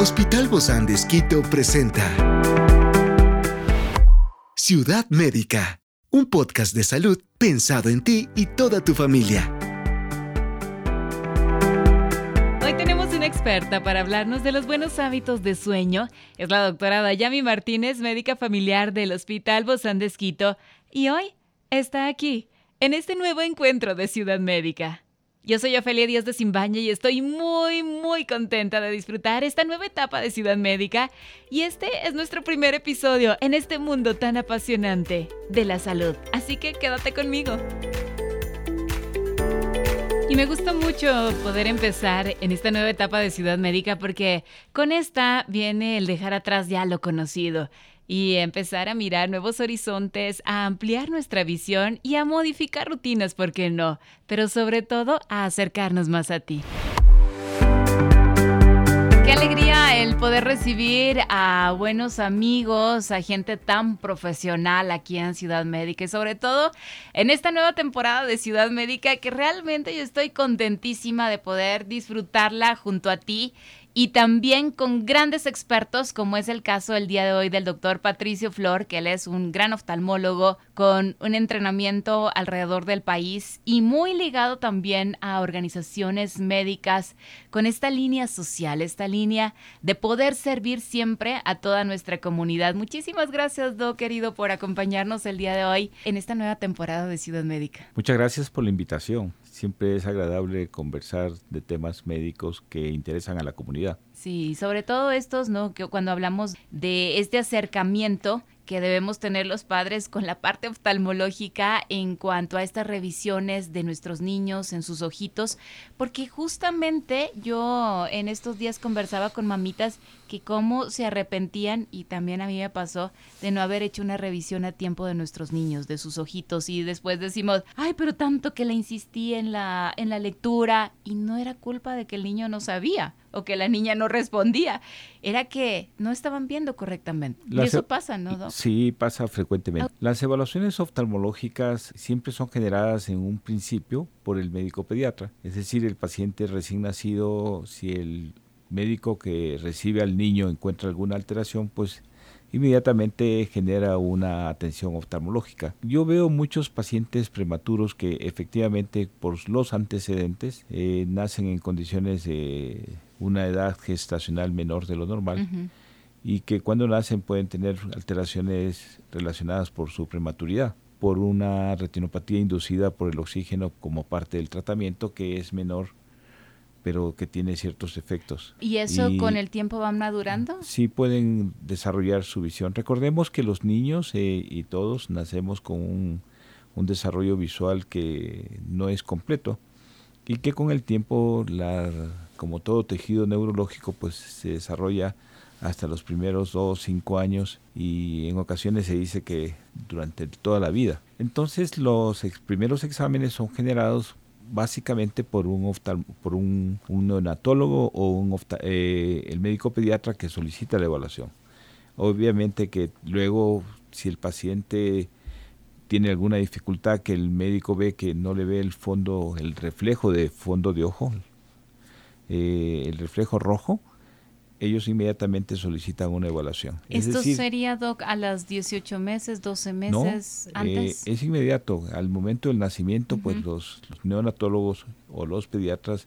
Hospital Bozán de Esquito presenta Ciudad Médica, un podcast de salud pensado en ti y toda tu familia. Hoy tenemos una experta para hablarnos de los buenos hábitos de sueño. Es la doctora Dayami Martínez, médica familiar del Hospital Bozán de Esquito, y hoy está aquí, en este nuevo encuentro de Ciudad Médica. Yo soy Ofelia Díaz de Simbaña y estoy muy, muy contenta de disfrutar esta nueva etapa de Ciudad Médica. Y este es nuestro primer episodio en este mundo tan apasionante de la salud. Así que quédate conmigo. Y me gusta mucho poder empezar en esta nueva etapa de Ciudad Médica porque con esta viene el dejar atrás ya lo conocido y empezar a mirar nuevos horizontes, a ampliar nuestra visión y a modificar rutinas, ¿por qué no? Pero sobre todo a acercarnos más a ti. Qué alegría el poder recibir a buenos amigos, a gente tan profesional aquí en Ciudad Médica y sobre todo en esta nueva temporada de Ciudad Médica que realmente yo estoy contentísima de poder disfrutarla junto a ti y también con grandes expertos, como es el caso el día de hoy del doctor Patricio Flor, que él es un gran oftalmólogo con un entrenamiento alrededor del país y muy ligado también a organizaciones médicas con esta línea social, esta línea de poder servir siempre a toda nuestra comunidad. Muchísimas gracias, Doc, querido, por acompañarnos el día de hoy en esta nueva temporada de Ciudad Médica. Muchas gracias por la invitación. Siempre es agradable conversar de temas médicos que interesan a la comunidad. Sí, sobre todo estos, ¿no? Que cuando hablamos de este acercamiento que debemos tener los padres con la parte oftalmológica en cuanto a estas revisiones de nuestros niños en sus ojitos, porque justamente yo en estos días conversaba con mamitas que cómo se arrepentían y también a mí me pasó de no haber hecho una revisión a tiempo de nuestros niños, de sus ojitos y después decimos, ay, pero tanto que le insistí en la en la lectura y no era culpa de que el niño no sabía o que la niña no respondía, era que no estaban viendo correctamente. y eso pasa, ¿no? Sí, pasa frecuentemente. Las evaluaciones oftalmológicas siempre son generadas en un principio por el médico pediatra, es decir, el paciente recién nacido, si el médico que recibe al niño encuentra alguna alteración, pues inmediatamente genera una atención oftalmológica. Yo veo muchos pacientes prematuros que efectivamente por los antecedentes eh, nacen en condiciones de una edad gestacional menor de lo normal y que cuando nacen pueden tener alteraciones relacionadas por su prematuridad por una retinopatía inducida por el oxígeno como parte del tratamiento que es menor pero que tiene ciertos efectos. ¿Y eso con el tiempo va madurando? Sí pueden desarrollar su visión. Recordemos que los niños eh, y todos nacemos con un, desarrollo visual que no es completo y que con el tiempo, la, como todo tejido neurológico, pues se desarrolla hasta los primeros dos, cinco años y en ocasiones se dice que durante toda la vida. Entonces los primeros exámenes son generados básicamente por un, por un, neonatólogo o un eh, el médico pediatra que solicita la evaluación. Obviamente que luego si el paciente tiene alguna dificultad que el médico ve que no le ve el fondo, el reflejo de fondo de ojo, eh, el reflejo rojo, ellos inmediatamente solicitan una evaluación. ¿Esto sería, Doc, a los 18 meses, 12 meses antes? Eh, es inmediato. Al momento del nacimiento, pues los, neonatólogos o los pediatras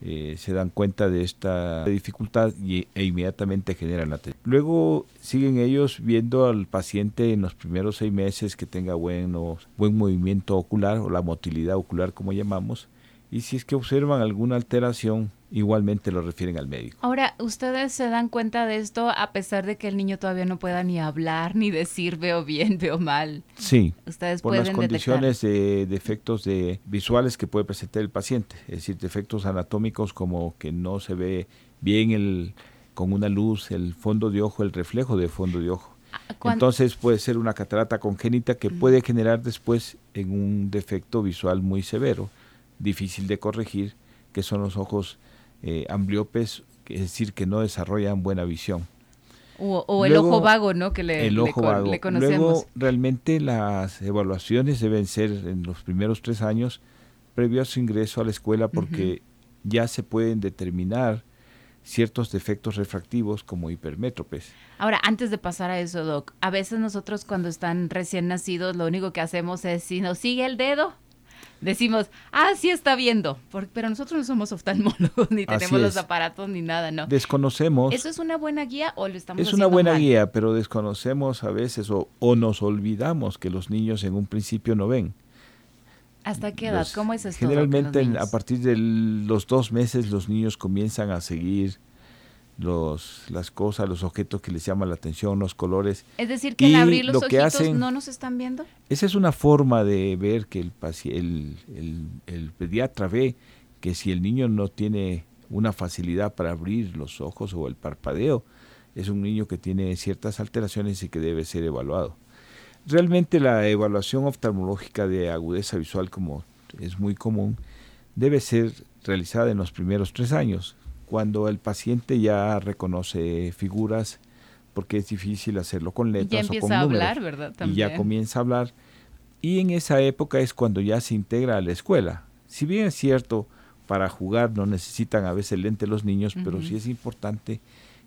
eh, se dan cuenta de esta dificultad y, e inmediatamente generan la atención. Luego siguen ellos viendo al paciente en los primeros seis meses que tenga bueno, buen movimiento ocular o la motilidad ocular como llamamos y si es que observan alguna alteración, igualmente lo refieren al médico. Ahora, ¿ustedes se dan cuenta de esto a pesar de que el niño todavía no pueda ni hablar, ni decir veo bien, veo mal? Sí, ustedes por las condiciones de defectos de visuales que puede presentar el paciente, es decir, defectos anatómicos como que no se ve bien el, con una luz el fondo de ojo, el reflejo de fondo de ojo. Ah, Entonces puede ser una catarata congénita que puede generar después en un defecto visual muy severo difícil de corregir, que son los ojos eh, ambliopes, es decir, que no desarrollan buena visión. O, el ojo vago, ¿no? Que le, el ojo vago. Luego, realmente las evaluaciones deben ser en los primeros tres años previo a su ingreso a la escuela porque ya se pueden determinar ciertos defectos refractivos como hipermétropes. Ahora, antes de pasar a eso, Doc, a veces nosotros cuando están recién nacidos lo único que hacemos es si nos sigue el dedo, decimos, ah, sí está viendo, pero nosotros no somos oftalmólogos, ni tenemos los aparatos ni nada, ¿no? Desconocemos. ¿Eso es una buena guía o lo estamos Es una buena guía, pero desconocemos a veces o, nos olvidamos que los niños en un principio no ven. ¿Hasta qué edad? ¿Cómo es esto? Generalmente a partir de los dos meses los niños comienzan a seguir los, las cosas, los objetos que les llaman la atención, los colores. Es decir, que al abrir los ojitos no nos están viendo. Esa es una forma de ver que el, el, el, el, pediatra ve que si el niño no tiene una facilidad para abrir los ojos o el parpadeo, es un niño que tiene ciertas alteraciones y que debe ser evaluado. Realmente la evaluación oftalmológica de agudeza visual, como es muy común, debe ser realizada en los primeros tres años cuando el paciente ya reconoce figuras, porque es difícil hacerlo con letras o con a hablar, ¿verdad? Y ya comienza a hablar. Y en esa época es cuando ya se integra a la escuela. Si bien es cierto, para jugar no necesitan a veces lente los niños, pero sí es importante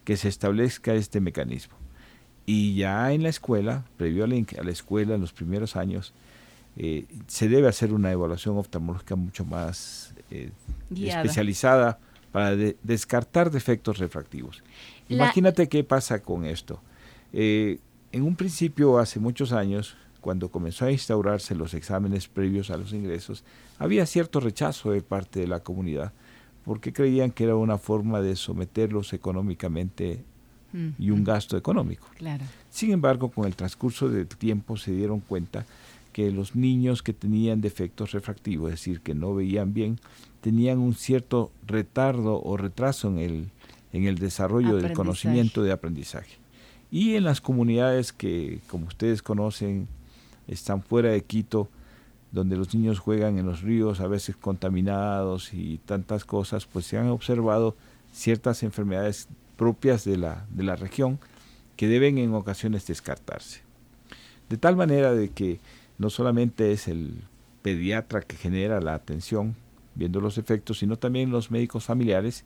que se establezca este mecanismo. Y ya en la escuela, previo a la, escuela, en los primeros años, eh, se debe hacer una evaluación oftalmológica mucho más eh, especializada para descartar defectos refractivos. Imagínate qué pasa con esto. Eh, en un principio, hace muchos años, cuando comenzó a instaurarse los exámenes previos a los ingresos, había cierto rechazo de parte de la comunidad, porque creían que era una forma de someterlos económicamente y un gasto económico. Sin embargo, con el transcurso del tiempo se dieron cuenta que los niños que tenían defectos refractivos, es decir, que no veían bien, tenían un cierto retardo o retraso en el, en el desarrollo del conocimiento de aprendizaje. Y en las comunidades que, como ustedes conocen, están fuera de Quito, donde los niños juegan en los ríos, a veces contaminados y tantas cosas, pues se han observado ciertas enfermedades propias de la, de la región que deben en ocasiones descartarse. De tal manera de que no solamente es el pediatra que genera la atención viendo los efectos, sino también los médicos familiares.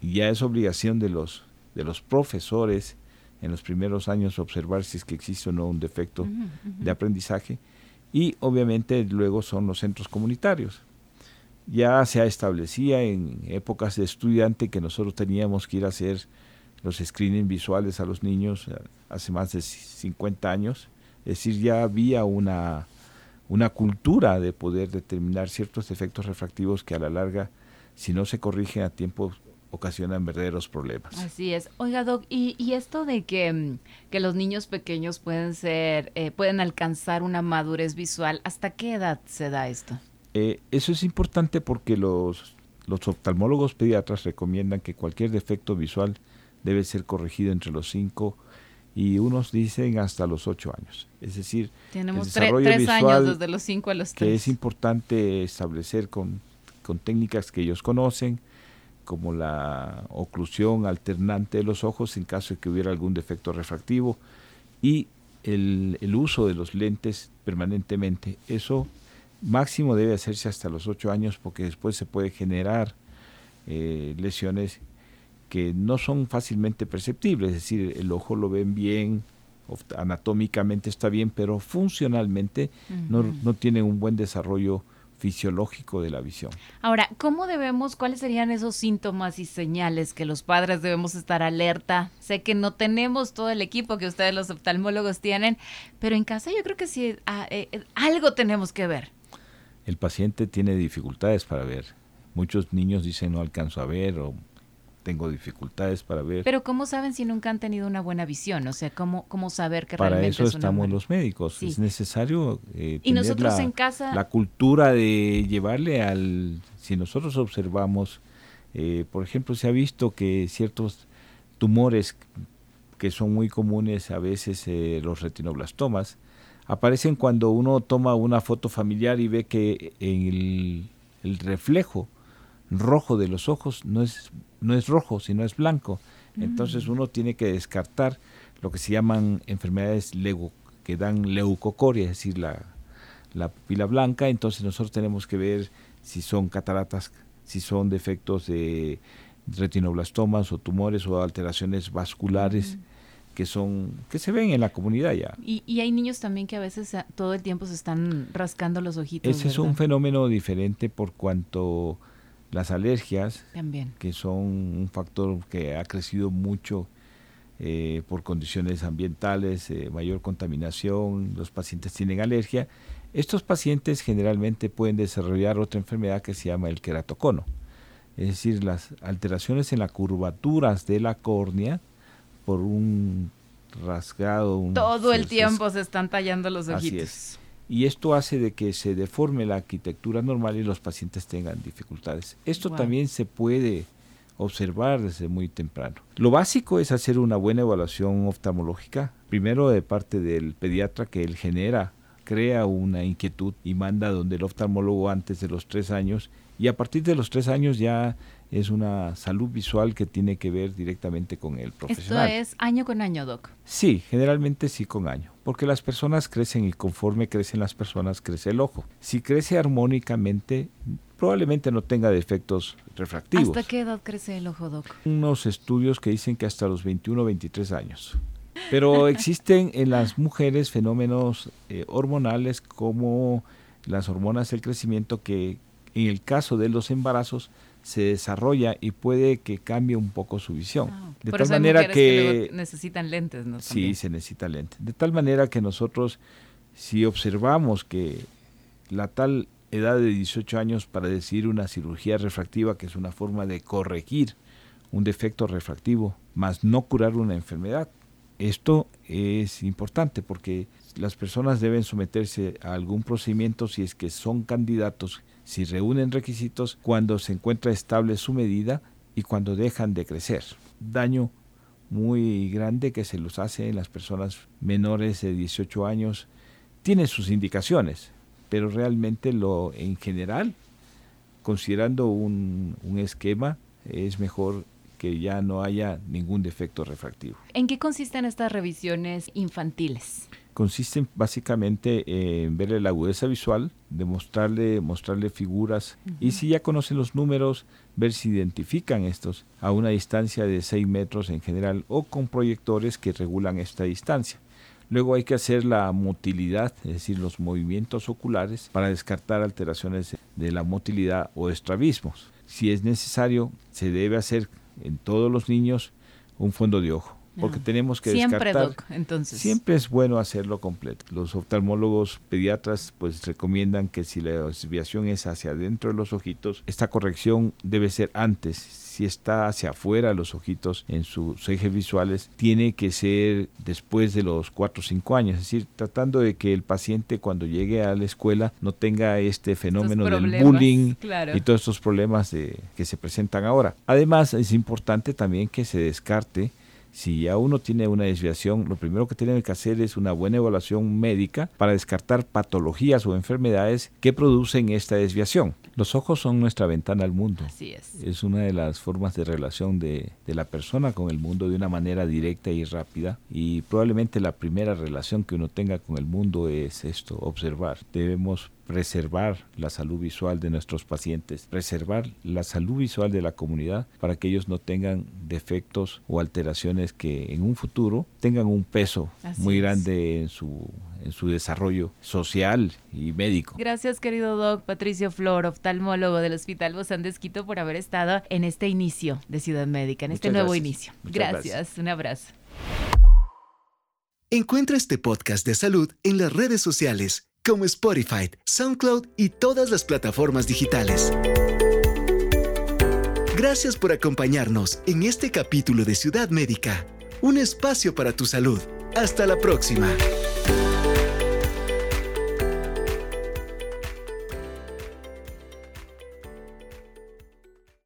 Y ya es obligación de los, de los profesores en los primeros años observar si es que existe o no un defecto de aprendizaje. Y obviamente luego son los centros comunitarios. Ya se establecía en épocas de estudiante que nosotros teníamos que ir a hacer los screening visuales a los niños eh, hace más de 50 años. Es decir, ya había una una cultura de poder determinar ciertos efectos refractivos que a la larga, si no se corrigen a tiempo, ocasionan verdaderos problemas. Así es. Oiga, Doc, ¿y, esto de que, mm, que, los niños pequeños pueden ser, eh, pueden alcanzar una madurez visual, ¿hasta qué edad se da esto? Eh, eso es importante porque los, los oftalmólogos pediatras recomiendan que cualquier defecto visual debe ser corregido entre los 5 y unos dicen hasta los ocho años. Es decir, tenemos tres años desde los cinco a los tres. Que es importante establecer con, con técnicas que ellos conocen, como la oclusión alternante de los ojos en caso de que hubiera algún defecto refractivo y el, el uso de los lentes permanentemente. Eso máximo debe hacerse hasta los ocho años porque después se puede generar eh, lesiones que no son fácilmente perceptibles, es decir, el ojo lo ven bien, anatómicamente está bien, pero funcionalmente no, no tiene un buen desarrollo fisiológico de la visión. Ahora, ¿cómo debemos, cuáles serían esos síntomas y señales que los padres debemos estar alerta? Sé que no tenemos todo el equipo que ustedes los oftalmólogos tienen, pero en casa yo creo que sí, ah, eh, eh, algo tenemos que ver. El paciente tiene dificultades para ver. Muchos niños dicen no alcanzo a ver o tengo dificultades para ver. Pero ¿cómo saben si nunca han tenido una buena visión? O sea, ¿cómo, cómo saber que para realmente eso estamos los médicos. Es necesario eh, y nosotros la, en casa la cultura de llevarle al si nosotros observamos, eh, por ejemplo, se ha visto que ciertos tumores que son muy comunes a veces eh, los retinoblastomas aparecen cuando uno toma una foto familiar y ve que en el, el reflejo rojo de los ojos no es, no es rojo, sino es blanco. Entonces mm. uno tiene que descartar lo que se llaman enfermedades lego, que dan leucocoria, es decir, la, la pupila blanca. Entonces nosotros tenemos que ver si son cataratas, si son defectos de, retinoblastomas o tumores o alteraciones vasculares que son que se ven en la comunidad ya. Y, hay niños también que a veces eh, todo el tiempo se están rascando los ojitos. Ese es un fenómeno diferente por cuanto las alergias, también. que son un factor que ha crecido mucho eh, por condiciones ambientales, eh, mayor contaminación, los pacientes tienen alergia. Estos pacientes generalmente pueden desarrollar otra enfermedad que se llama el queratocono, es decir, las alteraciones en las curvaturas de la córnea por un rasgado. Todo el tiempo se están tallando los ojitos. Así es. Y esto hace de que se deforme la arquitectura normal y los pacientes tengan dificultades. Esto también se puede observar desde muy temprano. Lo básico es hacer una buena evaluación oftalmológica, primero de parte del pediatra que él genera, crea una inquietud y manda donde el oftalmólogo antes de los tres años y a partir de los tres años ya es una salud visual que tiene que ver directamente con el profesional. ¿Esto es año con año, Doc? Sí, generalmente sí con año, porque las personas crecen y conforme crecen las personas crece el ojo. Si crece armónicamente, probablemente no tenga defectos refractivos. ¿Hasta qué edad crece el ojo, Doc? Unos estudios que dicen que hasta los 21 o 23 años. Pero existen en las mujeres fenómenos eh, hormonales como las hormonas del crecimiento que en el caso de los embarazos se desarrolla y puede que cambie un poco su visión. Ah, de tal manera que, necesitan lentes, ¿no? Sí, se necesita lentes. De tal manera que nosotros, si observamos que la tal edad de 18 años para decir una cirugía refractiva, que es una forma de corregir un defecto refractivo, más no curar una enfermedad, esto es importante porque las personas deben someterse a algún procedimiento si es que son candidatos si reúnen requisitos cuando se encuentra estable su medida y cuando dejan de crecer. Daño muy grande que se los hace en las personas menores de 18 años tiene sus indicaciones, pero realmente lo en general, considerando un, un esquema, es mejor que ya no haya ningún defecto refractivo. ¿En qué consisten estas revisiones infantiles? Consisten básicamente en verle la agudeza visual, demostrarle, mostrarle figuras y si ya conocen los números, ver si identifican estos a una distancia de 6 metros en general o con proyectores que regulan esta distancia. Luego hay que hacer la motilidad, es decir, los movimientos oculares para descartar alteraciones de la motilidad o estrabismos. Si es necesario, se debe hacer en todos los niños un fondo de ojo porque tenemos que siempre, descartar. entonces. Siempre es bueno hacerlo completo. Los oftalmólogos pediatras pues recomiendan que si la desviación es hacia adentro de los ojitos, esta corrección debe ser antes. Si está hacia afuera los ojitos en sus ejes visuales, tiene que ser después de los 4 o 5 años. Es decir, tratando de que el paciente cuando llegue a la escuela no tenga este fenómeno del bullying y todos estos problemas de, que se presentan ahora. Además, es importante también que se descarte si ya uno tiene una desviación, lo primero que tiene que hacer es una buena evaluación médica para descartar patologías o enfermedades que producen esta desviación. Los ojos son nuestra ventana al mundo. Así es. Es una de las formas de relación de, de, la persona con el mundo de una manera directa y rápida. Y probablemente la primera relación que uno tenga con el mundo es esto, observar. Debemos preservar la salud visual de nuestros pacientes, preservar la salud visual de la comunidad para que ellos no tengan defectos o alteraciones que en un futuro tengan un peso muy grande en su en su desarrollo social y médico. Gracias, querido Doc Patricio Flor, oftalmólogo del Hospital Bozán de Esquito, por haber estado en este inicio de Ciudad Médica, en este nuevo inicio. gracias, un abrazo. Encuentra este podcast de salud en las redes sociales como Spotify, SoundCloud y todas las plataformas digitales. Gracias por acompañarnos en este capítulo de Ciudad Médica, un espacio para tu salud. Hasta la próxima.